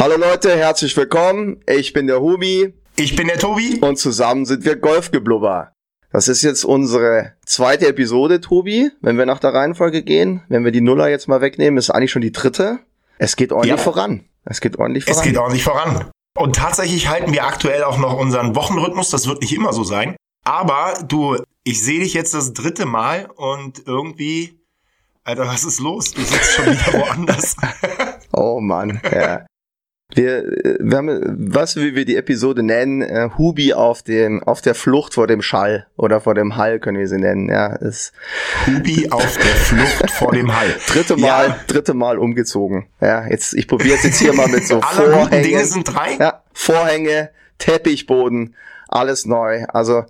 Hallo Leute, herzlich willkommen. Ich bin der Hubi. Ich bin der Tobi. Und zusammen sind wir Golfgeblubber. Das ist jetzt unsere zweite Episode, Tobi. Wenn wir nach der Reihenfolge gehen, wenn wir die Nuller jetzt mal wegnehmen, ist eigentlich schon die dritte. Es geht ordentlich ja. voran. Es geht ordentlich voran. Es geht ordentlich voran. Und tatsächlich halten wir aktuell auch noch unseren Wochenrhythmus. Das wird nicht immer so sein. Aber du, ich sehe dich jetzt das dritte Mal und irgendwie, Alter, was ist los? Du sitzt schon wieder woanders. oh Mann, ja. Wir, äh, wir haben, was wie wir die Episode nennen, äh, Hubi auf dem, auf der Flucht vor dem Schall oder vor dem Hall können wir sie nennen. Ja, ist Hubi auf der Flucht vor dem Hall. Dritte Mal, ja. dritte Mal umgezogen. Ja, jetzt ich probiere es jetzt hier mal mit so Alle Vorhängen. Dinge sind drei. Ja, Vorhänge, Teppichboden, alles neu. Also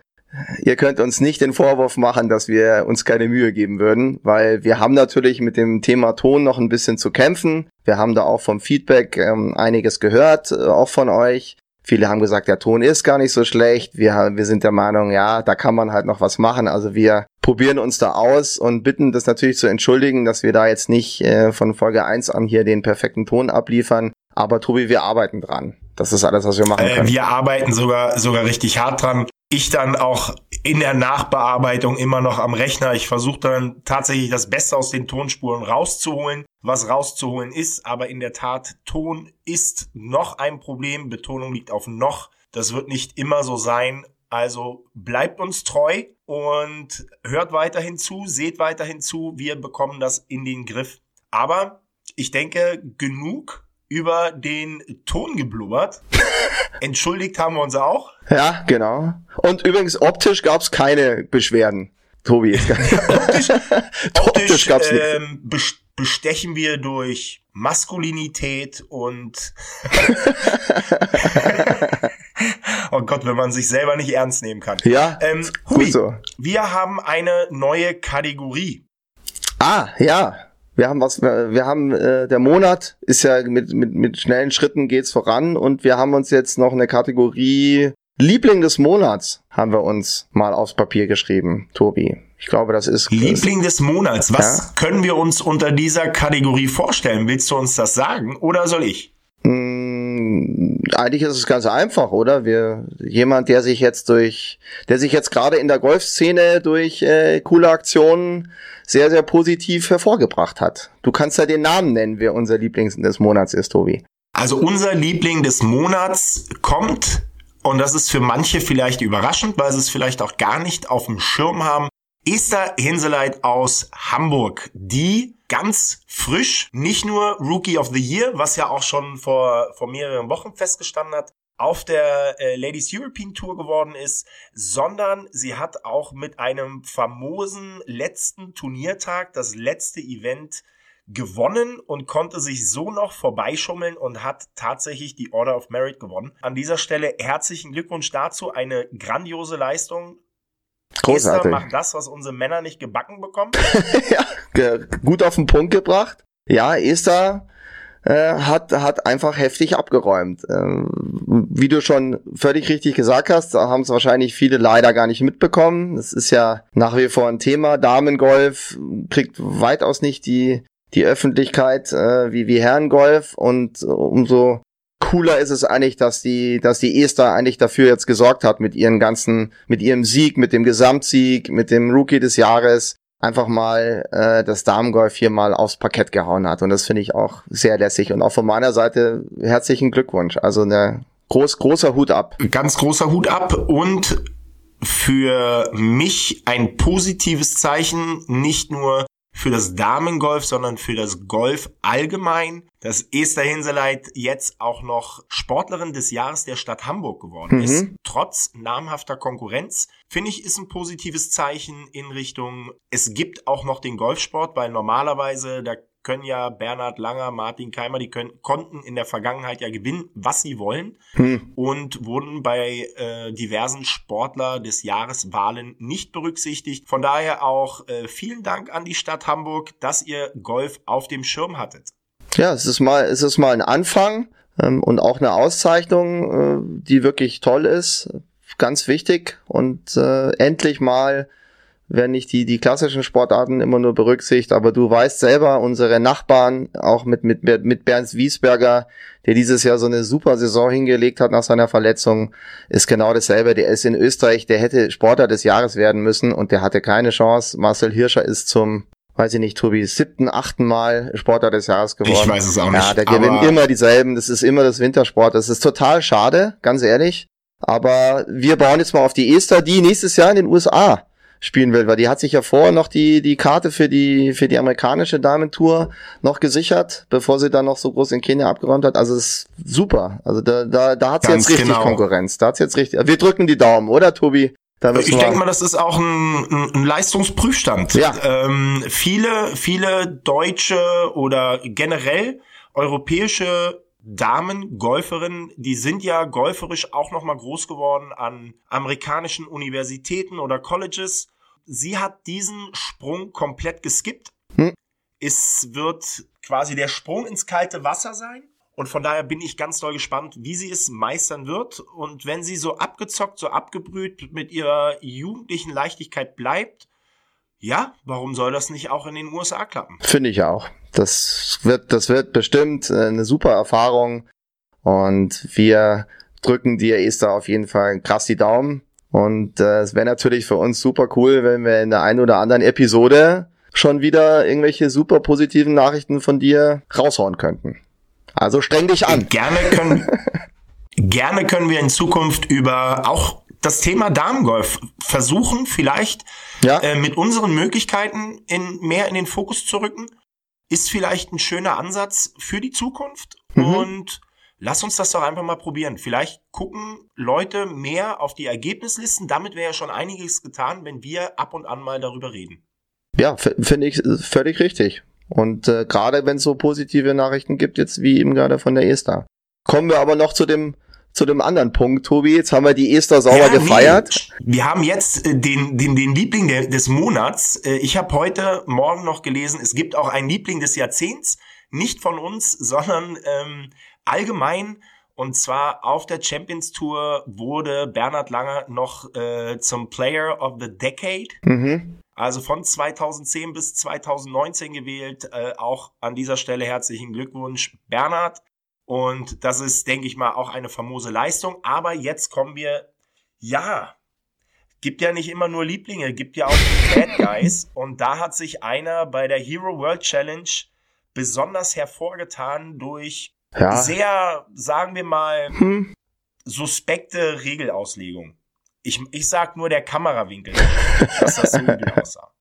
ihr könnt uns nicht den Vorwurf machen, dass wir uns keine Mühe geben würden, weil wir haben natürlich mit dem Thema Ton noch ein bisschen zu kämpfen. Wir haben da auch vom Feedback ähm, einiges gehört, äh, auch von euch. Viele haben gesagt, der Ton ist gar nicht so schlecht. Wir, wir sind der Meinung, ja, da kann man halt noch was machen. Also wir probieren uns da aus und bitten das natürlich zu entschuldigen, dass wir da jetzt nicht äh, von Folge 1 an hier den perfekten Ton abliefern. Aber Tobi, wir arbeiten dran. Das ist alles, was wir machen äh, können. Äh, wir arbeiten sogar, sogar richtig hart dran ich dann auch in der Nachbearbeitung immer noch am Rechner. Ich versuche dann tatsächlich das Beste aus den Tonspuren rauszuholen, was rauszuholen ist. Aber in der Tat, Ton ist noch ein Problem. Betonung liegt auf noch. Das wird nicht immer so sein. Also bleibt uns treu und hört weiterhin zu, seht weiterhin zu. Wir bekommen das in den Griff. Aber ich denke, genug über den Ton geblubbert. Entschuldigt haben wir uns auch. Ja, genau. Und übrigens, optisch gab es keine Beschwerden. Tobi. optisch optisch gab's ähm, bestechen wir durch Maskulinität und oh Gott, wenn man sich selber nicht ernst nehmen kann. Ja, ähm, Hubi, gut so. wir haben eine neue Kategorie. Ah, ja. Wir haben was, wir haben, äh, der Monat ist ja mit, mit, mit schnellen Schritten geht's voran und wir haben uns jetzt noch eine Kategorie Liebling des Monats haben wir uns mal aufs Papier geschrieben, Tobi. Ich glaube, das ist. Liebling des Monats. Was ja? können wir uns unter dieser Kategorie vorstellen? Willst du uns das sagen oder soll ich? Hm, eigentlich ist es ganz einfach, oder? Wir, jemand, der sich jetzt durch, der sich jetzt gerade in der Golfszene durch äh, coole Aktionen sehr, sehr positiv hervorgebracht hat. Du kannst ja den Namen nennen, wer unser Liebling des Monats ist, Tobi. Also unser Liebling des Monats kommt, und das ist für manche vielleicht überraschend, weil sie es vielleicht auch gar nicht auf dem Schirm haben, Esther Hinseleit aus Hamburg, die ganz frisch, nicht nur Rookie of the Year, was ja auch schon vor, vor mehreren Wochen festgestanden hat, auf der äh, Ladies European Tour geworden ist, sondern sie hat auch mit einem famosen letzten Turniertag das letzte Event gewonnen und konnte sich so noch vorbeischummeln und hat tatsächlich die Order of Merit gewonnen. An dieser Stelle herzlichen Glückwunsch dazu, eine grandiose Leistung. Großartig. Esther macht das, was unsere Männer nicht gebacken bekommen. ja, gut auf den Punkt gebracht. Ja, Esther äh, hat, hat einfach heftig abgeräumt. Ähm, wie du schon völlig richtig gesagt hast, haben es wahrscheinlich viele leider gar nicht mitbekommen. Das ist ja nach wie vor ein Thema. Damengolf kriegt weitaus nicht die, die Öffentlichkeit äh, wie, wie Herrengolf und umso cooler ist es eigentlich, dass die, dass die Esther eigentlich dafür jetzt gesorgt hat mit ihren ganzen, mit ihrem Sieg, mit dem Gesamtsieg, mit dem Rookie des Jahres, einfach mal äh, das Damengolf hier mal aufs Parkett gehauen hat. Und das finde ich auch sehr lässig. Und auch von meiner Seite herzlichen Glückwunsch. Also eine groß, großer Hut ab. Ganz großer Hut ab und für mich ein positives Zeichen, nicht nur für das Damengolf, sondern für das Golf allgemein, dass Esther Hinseleit jetzt auch noch Sportlerin des Jahres der Stadt Hamburg geworden mhm. ist. Trotz namhafter Konkurrenz, finde ich, ist ein positives Zeichen in Richtung, es gibt auch noch den Golfsport, weil normalerweise, da können ja Bernhard Langer, Martin Keimer, die können, konnten in der Vergangenheit ja gewinnen, was sie wollen hm. und wurden bei äh, diversen Sportler des Jahreswahlen nicht berücksichtigt. Von daher auch äh, vielen Dank an die Stadt Hamburg, dass ihr Golf auf dem Schirm hattet. Ja, es ist mal, es ist mal ein Anfang ähm, und auch eine Auszeichnung, äh, die wirklich toll ist, ganz wichtig und äh, endlich mal werden nicht die, die klassischen Sportarten immer nur berücksichtigt, aber du weißt selber, unsere Nachbarn, auch mit, mit, mit Bernd Wiesberger, der dieses Jahr so eine super Saison hingelegt hat nach seiner Verletzung, ist genau dasselbe. Der ist in Österreich, der hätte Sportler des Jahres werden müssen und der hatte keine Chance. Marcel Hirscher ist zum weiß ich nicht, Tobi, siebten, achten Mal Sportler des Jahres geworden. Ich weiß es auch nicht. Ja, da gewinnen immer dieselben. Das ist immer das Wintersport. Das ist total schade, ganz ehrlich. Aber wir bauen jetzt mal auf die Esther, die nächstes Jahr in den USA spielen will, weil die hat sich ja vorher noch die, die Karte für die, für die amerikanische Damentour noch gesichert, bevor sie dann noch so groß in Kenia abgeräumt hat. Also es ist super. Also da, da, da hat sie jetzt richtig genau. Konkurrenz. Da hat sie jetzt richtig. Wir drücken die Daumen, oder Tobi? ich denke mal, das ist auch ein, ein, ein Leistungsprüfstand. Ja. Ähm, viele, viele deutsche oder generell europäische Damen, Golferinnen, die sind ja golferisch auch nochmal groß geworden an amerikanischen Universitäten oder Colleges. Sie hat diesen Sprung komplett geskippt. Hm. Es wird quasi der Sprung ins kalte Wasser sein. Und von daher bin ich ganz doll gespannt, wie sie es meistern wird. Und wenn sie so abgezockt, so abgebrüht mit ihrer jugendlichen Leichtigkeit bleibt, ja, warum soll das nicht auch in den USA klappen? Finde ich auch. Das wird, das wird bestimmt äh, eine super Erfahrung. Und wir drücken dir Esther auf jeden Fall krass die Daumen. Und äh, es wäre natürlich für uns super cool, wenn wir in der einen oder anderen Episode schon wieder irgendwelche super positiven Nachrichten von dir raushauen könnten. Also streng dich an. Gerne können, gerne können wir in Zukunft über auch das Thema Damengolf versuchen, vielleicht ja. äh, mit unseren Möglichkeiten in, mehr in den Fokus zu rücken. Ist vielleicht ein schöner Ansatz für die Zukunft. Mhm. Und lass uns das doch einfach mal probieren. Vielleicht gucken Leute mehr auf die Ergebnislisten. Damit wäre ja schon einiges getan, wenn wir ab und an mal darüber reden. Ja, finde ich völlig richtig. Und äh, gerade wenn es so positive Nachrichten gibt, jetzt wie eben gerade von der Esther. Kommen wir aber noch zu dem zu dem anderen Punkt, Tobi. Jetzt haben wir die Esther sauber ja, gefeiert. Nee. Wir haben jetzt äh, den, den, den Liebling der, des Monats. Äh, ich habe heute Morgen noch gelesen, es gibt auch einen Liebling des Jahrzehnts. Nicht von uns, sondern ähm, allgemein. Und zwar auf der Champions Tour wurde Bernhard Langer noch äh, zum Player of the Decade. Mhm. Also von 2010 bis 2019 gewählt. Äh, auch an dieser Stelle herzlichen Glückwunsch, Bernhard. Und das ist, denke ich mal, auch eine famose Leistung. Aber jetzt kommen wir, ja, gibt ja nicht immer nur Lieblinge, gibt ja auch Bad Guys. Und da hat sich einer bei der Hero World Challenge besonders hervorgetan durch ja. sehr, sagen wir mal, hm. suspekte Regelauslegung. Ich, ich sag nur der Kamerawinkel, dass das so aussah.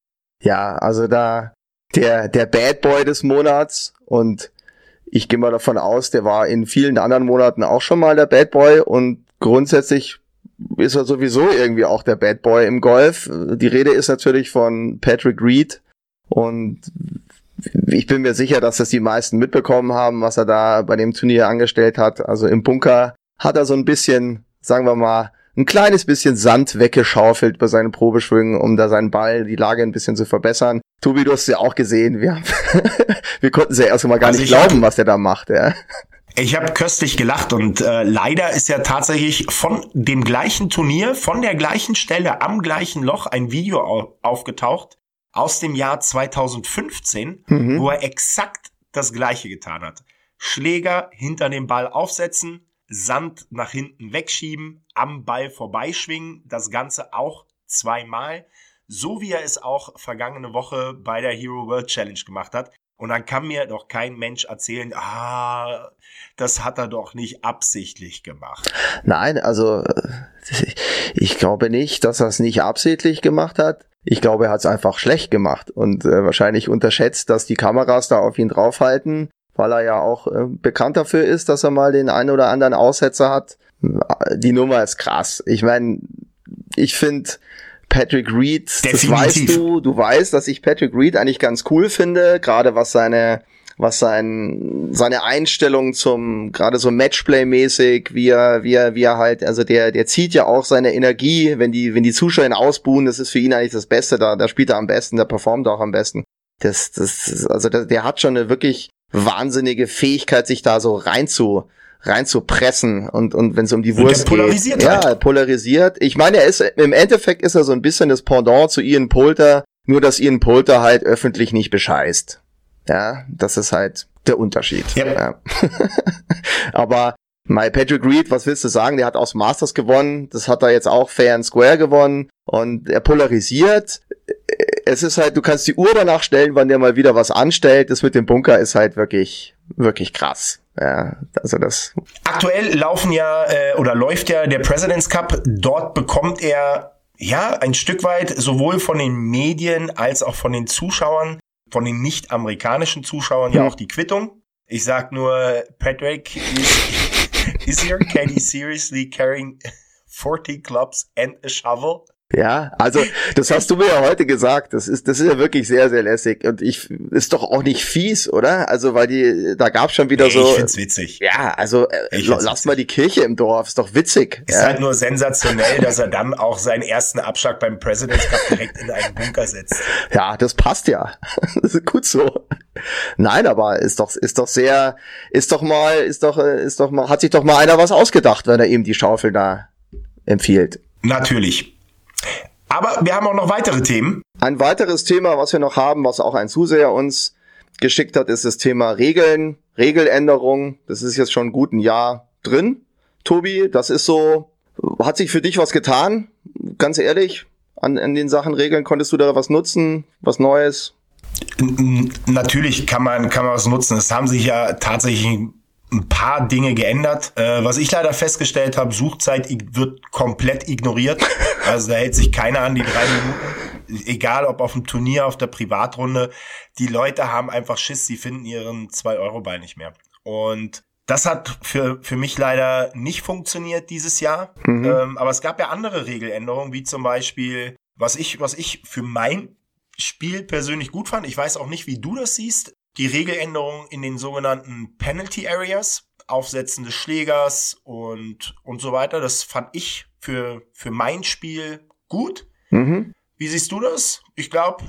Ja, also da der, der Bad Boy des Monats und ich gehe mal davon aus, der war in vielen anderen Monaten auch schon mal der Bad Boy und grundsätzlich ist er sowieso irgendwie auch der Bad Boy im Golf. Die Rede ist natürlich von Patrick Reed und ich bin mir sicher, dass das die meisten mitbekommen haben, was er da bei dem Turnier angestellt hat. Also im Bunker hat er so ein bisschen, sagen wir mal, ein kleines bisschen Sand weggeschaufelt bei seinen Probeschwüngen, um da seinen Ball, die Lage ein bisschen zu verbessern. Tobi, du hast es ja auch gesehen. Wir, haben wir konnten es ja erst mal gar also nicht glauben, was er da macht. Ja. Ich habe köstlich gelacht und äh, leider ist ja tatsächlich von dem gleichen Turnier, von der gleichen Stelle, am gleichen Loch ein Video au aufgetaucht aus dem Jahr 2015, mhm. wo er exakt das gleiche getan hat. Schläger hinter dem Ball aufsetzen, Sand nach hinten wegschieben, am Ball vorbeischwingen, das Ganze auch zweimal, so wie er es auch vergangene Woche bei der Hero World Challenge gemacht hat. Und dann kann mir doch kein Mensch erzählen, ah, das hat er doch nicht absichtlich gemacht. Nein, also ich glaube nicht, dass er es nicht absichtlich gemacht hat. Ich glaube, er hat es einfach schlecht gemacht und äh, wahrscheinlich unterschätzt, dass die Kameras da auf ihn draufhalten weil er ja auch äh, bekannt dafür ist, dass er mal den einen oder anderen Aussetzer hat. Die Nummer ist krass. Ich meine, ich finde Patrick Reed, Definitiv. das weißt du, du weißt, dass ich Patrick Reed eigentlich ganz cool finde, gerade was seine was sein seine Einstellung zum gerade so Matchplay-mäßig, wie er wie er wie er halt, also der der zieht ja auch seine Energie, wenn die wenn die Zuschauer ihn ausbuhen, das ist für ihn eigentlich das Beste, da da spielt er am besten, der performt auch am besten. Das das also der, der hat schon eine wirklich wahnsinnige Fähigkeit, sich da so rein zu, reinzupressen und und wenn es um die Wurst polarisiert geht. Halt. Ja, polarisiert. Ich meine, er ist im Endeffekt ist er so ein bisschen das Pendant zu Ian Polter, nur dass Ian Polter halt öffentlich nicht bescheißt. Ja, das ist halt der Unterschied. Yep. Ja. Aber My Patrick Reed, was willst du sagen? Der hat aus Masters gewonnen. Das hat er jetzt auch fair and square gewonnen. Und er polarisiert. Es ist halt, du kannst die Uhr danach stellen, wann der mal wieder was anstellt. Das mit dem Bunker ist halt wirklich, wirklich krass. Ja, also das. Aktuell laufen ja, äh, oder läuft ja der President's Cup. Dort bekommt er ja ein Stück weit sowohl von den Medien als auch von den Zuschauern, von den nicht-amerikanischen Zuschauern hm. ja auch die Quittung. Ich sag nur, Patrick ist Is your caddy seriously carrying 40 clubs and a shovel? Ja, also das hast du mir ja heute gesagt. Das ist, das ist ja wirklich sehr, sehr lässig. Und ich ist doch auch nicht fies, oder? Also, weil die, da gab's schon wieder nee, so. Ich find's witzig. Ja, also äh, lass witzig. mal die Kirche im Dorf, ist doch witzig. Ist ja. halt nur sensationell, dass er dann auch seinen ersten Abschlag beim President's Cup direkt in einen Bunker setzt. Ja, das passt ja. Das ist gut so. Nein, aber ist doch, ist doch sehr, ist doch mal, ist doch, äh, ist doch mal, hat sich doch mal einer was ausgedacht, wenn er eben die Schaufel da empfiehlt. Natürlich. Aber wir haben auch noch weitere Themen. Ein weiteres Thema, was wir noch haben, was auch ein Zuseher uns geschickt hat, ist das Thema Regeln, Regeländerung. Das ist jetzt schon gut ein Jahr drin. Tobi, das ist so, hat sich für dich was getan? Ganz ehrlich, an, an den Sachen Regeln, konntest du da was nutzen, was Neues? Natürlich kann man, kann man was nutzen. Es haben sich ja tatsächlich ein paar Dinge geändert. Äh, was ich leider festgestellt habe, Suchzeit wird komplett ignoriert. Also da hält sich keiner an die drei Minuten. Egal ob auf dem Turnier, auf der Privatrunde. Die Leute haben einfach Schiss, sie finden ihren 2-Euro-Ball nicht mehr. Und das hat für, für mich leider nicht funktioniert dieses Jahr. Mhm. Ähm, aber es gab ja andere Regeländerungen, wie zum Beispiel, was ich, was ich für mein Spiel persönlich gut fand. Ich weiß auch nicht, wie du das siehst die Regeländerung in den sogenannten Penalty Areas, Aufsetzen des Schlägers und, und so weiter. Das fand ich für, für mein Spiel gut. Mhm. Wie siehst du das? Ich glaube,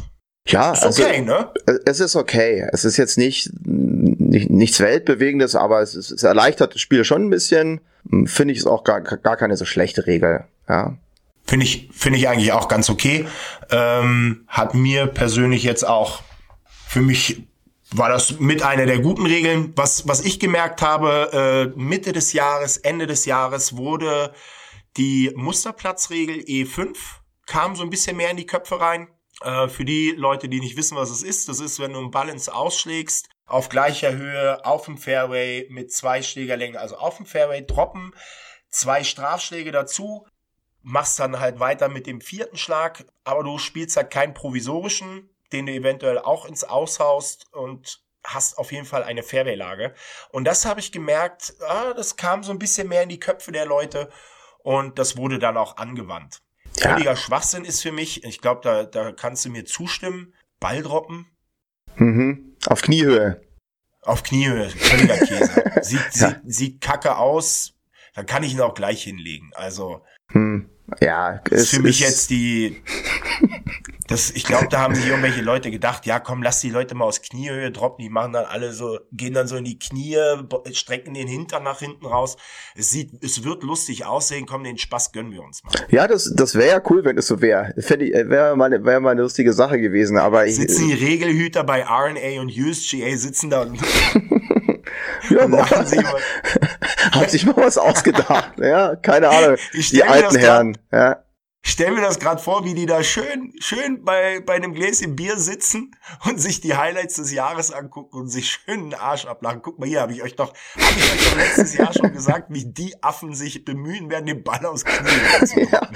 ja, ist also, okay, ne? Es ist okay. Es ist jetzt nicht, nicht nichts Weltbewegendes, aber es, ist, es erleichtert das Spiel schon ein bisschen. Finde ich es auch gar, gar keine so schlechte Regel. Ja. Finde ich, finde ich eigentlich auch ganz okay. Ähm, hat mir persönlich jetzt auch für mich war das mit einer der guten Regeln. Was, was ich gemerkt habe, äh, Mitte des Jahres, Ende des Jahres wurde die Musterplatzregel E5, kam so ein bisschen mehr in die Köpfe rein. Äh, für die Leute, die nicht wissen, was es ist, das ist, wenn du einen Balance ausschlägst, auf gleicher Höhe, auf dem Fairway mit zwei Schlägerlängen, also auf dem Fairway droppen, zwei Strafschläge dazu, machst dann halt weiter mit dem vierten Schlag, aber du spielst halt keinen provisorischen, den du eventuell auch ins Aushaust und hast auf jeden Fall eine Fairway-Lage. Und das habe ich gemerkt, ah, das kam so ein bisschen mehr in die Köpfe der Leute und das wurde dann auch angewandt. Ja. Völliger Schwachsinn ist für mich, ich glaube, da, da kannst du mir zustimmen, Ball droppen. Mhm. Auf Kniehöhe. Auf Kniehöhe, völliger Käse. sieht, ja. sieht, sieht kacke aus, dann kann ich ihn auch gleich hinlegen. Also. Hm. Ja, ist für mich jetzt die. Das, ich glaube, da haben sich irgendwelche Leute gedacht, ja komm, lass die Leute mal aus Kniehöhe droppen, die machen dann alle so, gehen dann so in die Knie, strecken den Hintern nach hinten raus. Es sieht, es wird lustig aussehen, komm, den Spaß gönnen wir uns mal. Ja, das, das wäre ja cool, wenn es so wäre. Wäre mal, wär mal eine lustige Sache gewesen, aber ich. Sitzen die Regelhüter bei RNA und USGA sitzen da und ja, machen sie mal. Hat sich mal was ausgedacht. Ja, keine Ahnung. Die alten Herren. Ja. Stell mir das gerade vor, wie die da schön, schön bei, bei einem Gläschen Bier sitzen und sich die Highlights des Jahres angucken und sich schön den Arsch ablachen. Guck mal hier, habe ich euch doch, habe ich euch doch letztes Jahr schon gesagt, wie die Affen sich bemühen werden, den Ball aus Knie ja,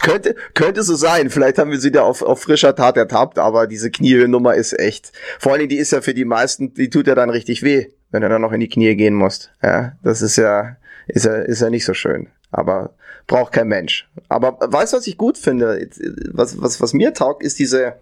könnte, könnte so sein. Vielleicht haben wir sie da auf, auf frischer Tat ertappt, aber diese Kniehöhennummer ist echt. Vor allen Dingen, die ist ja für die meisten, die tut ja dann richtig weh wenn du dann noch in die Knie gehen musst. Ja, das ist ja, ist ja, ist ja nicht so schön. Aber braucht kein Mensch. Aber weißt du, was ich gut finde? Was, was, was mir taugt, ist diese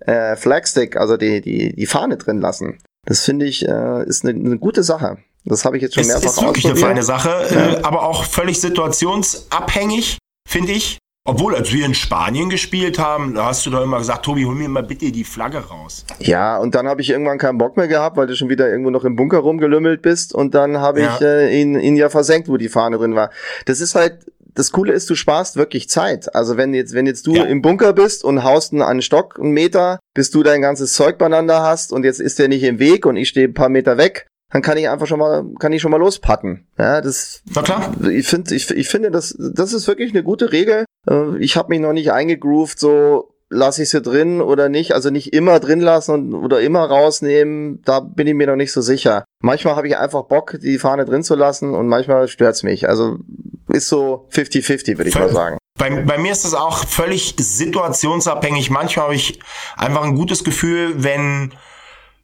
äh, Flagstick, also die, die, die Fahne drin lassen. Das finde ich, äh, ist eine, eine gute Sache. Das habe ich jetzt schon mehrfach ausprobiert. Ist wirklich eine feine Sache, ja. äh, aber auch völlig situationsabhängig, finde ich. Obwohl, als wir in Spanien gespielt haben, da hast du doch immer gesagt, Tobi, hol mir mal bitte die Flagge raus. Ja, und dann habe ich irgendwann keinen Bock mehr gehabt, weil du schon wieder irgendwo noch im Bunker rumgelümmelt bist und dann habe ja. ich äh, ihn, ihn ja versenkt, wo die Fahne drin war. Das ist halt, das Coole ist, du sparst wirklich Zeit. Also wenn jetzt, wenn jetzt du ja. im Bunker bist und haust einen Stock, einen Meter, bis du dein ganzes Zeug beieinander hast und jetzt ist der nicht im Weg und ich stehe ein paar Meter weg, dann kann ich einfach schon mal, kann ich schon mal lospacken. Ja, das. Na klar. Ich finde, ich, ich finde, das, das ist wirklich eine gute Regel. Äh, ich habe mich noch nicht eingegroovt, so lasse ich sie drin oder nicht. Also nicht immer drin lassen oder immer rausnehmen. Da bin ich mir noch nicht so sicher. Manchmal habe ich einfach Bock, die Fahne drin zu lassen und manchmal stört's mich. Also ist so 50-50, würde ich mal sagen. Bei, bei mir ist das auch völlig situationsabhängig. Manchmal habe ich einfach ein gutes Gefühl, wenn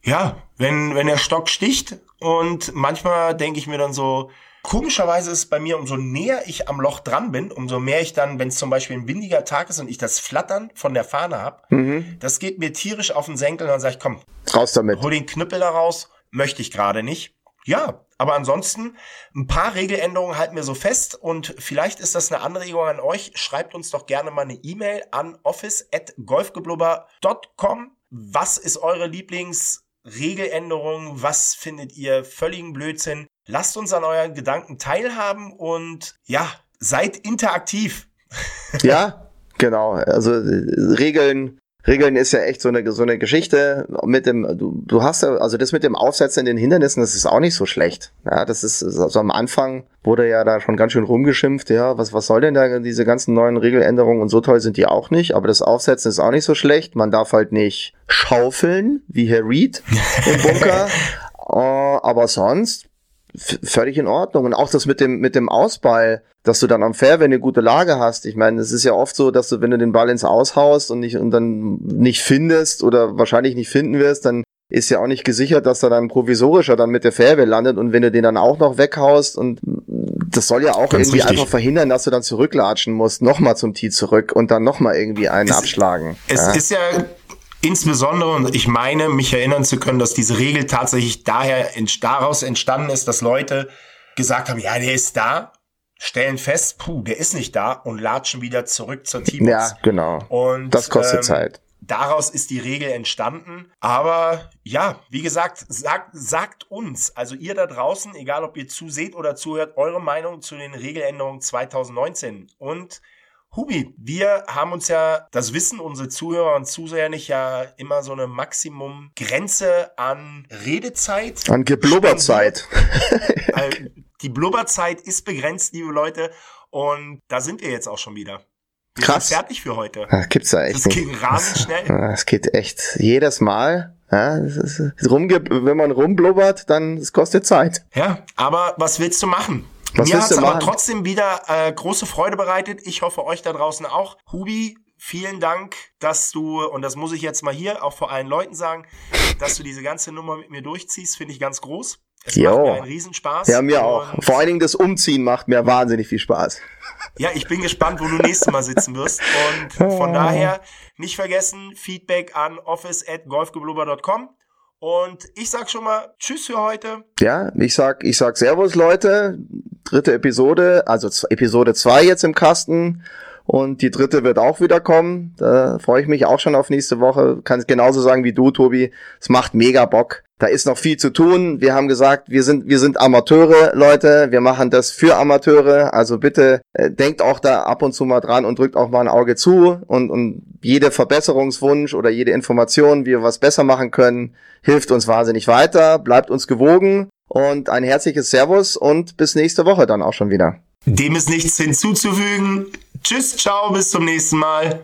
ja, wenn, wenn der Stock sticht und manchmal denke ich mir dann so, komischerweise ist es bei mir, umso näher ich am Loch dran bin, umso mehr ich dann, wenn es zum Beispiel ein windiger Tag ist und ich das Flattern von der Fahne hab, mhm. das geht mir tierisch auf den Senkel und dann sage ich, komm, raus damit. Hol den Knüppel da raus, möchte ich gerade nicht. Ja, aber ansonsten ein paar Regeländerungen halten wir so fest und vielleicht ist das eine Anregung an euch. Schreibt uns doch gerne mal eine E-Mail an office@golfgeblubber.com. Was ist eure Lieblings Regeländerungen? Was findet ihr völligen Blödsinn? Lasst uns an euren Gedanken teilhaben und ja, seid interaktiv. Ja, genau. Also Regeln Regeln ist ja echt so eine, so eine Geschichte mit dem, du, du hast ja, also das mit dem Aufsetzen in den Hindernissen, das ist auch nicht so schlecht. Ja, das ist, also am Anfang wurde ja da schon ganz schön rumgeschimpft, ja, was, was soll denn da diese ganzen neuen Regeländerungen und so toll sind die auch nicht, aber das Aufsetzen ist auch nicht so schlecht. Man darf halt nicht schaufeln, wie Herr Reed im Bunker, uh, aber sonst völlig in Ordnung. Und auch das mit dem, mit dem Ausball, dass du dann am Fairway eine gute Lage hast. Ich meine, es ist ja oft so, dass du, wenn du den Ball ins Aushaust und nicht, und dann nicht findest oder wahrscheinlich nicht finden wirst, dann ist ja auch nicht gesichert, dass er dann provisorischer dann mit der Fairway landet und wenn du den dann auch noch weghaust und das soll ja auch Ganz irgendwie richtig. einfach verhindern, dass du dann zurücklatschen musst, nochmal zum Tee zurück und dann nochmal irgendwie einen es, abschlagen. Es ja. ist ja Insbesondere, und ich meine, mich erinnern zu können, dass diese Regel tatsächlich daher daraus entstanden ist, dass Leute gesagt haben, ja, der ist da, stellen fest, puh, der ist nicht da und latschen wieder zurück zur Teambox. Ja, genau. Und das kostet ähm, Zeit. Daraus ist die Regel entstanden. Aber ja, wie gesagt, sagt, sagt uns, also ihr da draußen, egal ob ihr zuseht oder zuhört, eure Meinung zu den Regeländerungen 2019. Und Hubi, wir haben uns ja, das wissen unsere Zuhörer und Zuseher nicht, ja immer so eine Maximum-Grenze an Redezeit. An Geblubberzeit. Die Blubberzeit ist begrenzt, liebe Leute. Und da sind wir jetzt auch schon wieder. Wir Krass. sind fertig für heute. Das gibt's ja echt. Das geht rasend schnell. Das geht echt jedes Mal. Ja, ist, wenn man rumblubbert, dann es kostet Zeit. Ja, aber was willst du machen? Was Mir hat es aber trotzdem wieder äh, große Freude bereitet. Ich hoffe euch da draußen auch. Hubi, vielen Dank, dass du, und das muss ich jetzt mal hier auch vor allen Leuten sagen, dass du diese ganze Nummer mit mir durchziehst, finde ich ganz groß. Es jo. macht mir einen Riesenspaß. Ja, mir auch. Vor allen Dingen das Umziehen macht mir wahnsinnig viel Spaß. Ja, ich bin gespannt, wo du nächstes Mal sitzen wirst. Und von daher nicht vergessen, Feedback an office at golfgeblubber.com. Und ich sag schon mal Tschüss für heute. Ja, ich sag, ich sag Servus, Leute. Dritte Episode, also Episode zwei jetzt im Kasten. Und die dritte wird auch wieder kommen. Da freue ich mich auch schon auf nächste Woche. Kann es genauso sagen wie du, Tobi. Es macht mega Bock. Da ist noch viel zu tun. Wir haben gesagt, wir sind, wir sind Amateure, Leute. Wir machen das für Amateure. Also bitte äh, denkt auch da ab und zu mal dran und drückt auch mal ein Auge zu. Und, und jede Verbesserungswunsch oder jede Information, wie wir was besser machen können, hilft uns wahnsinnig weiter. Bleibt uns gewogen. Und ein herzliches Servus und bis nächste Woche dann auch schon wieder. Dem ist nichts hinzuzufügen. Tschüss, ciao, bis zum nächsten Mal.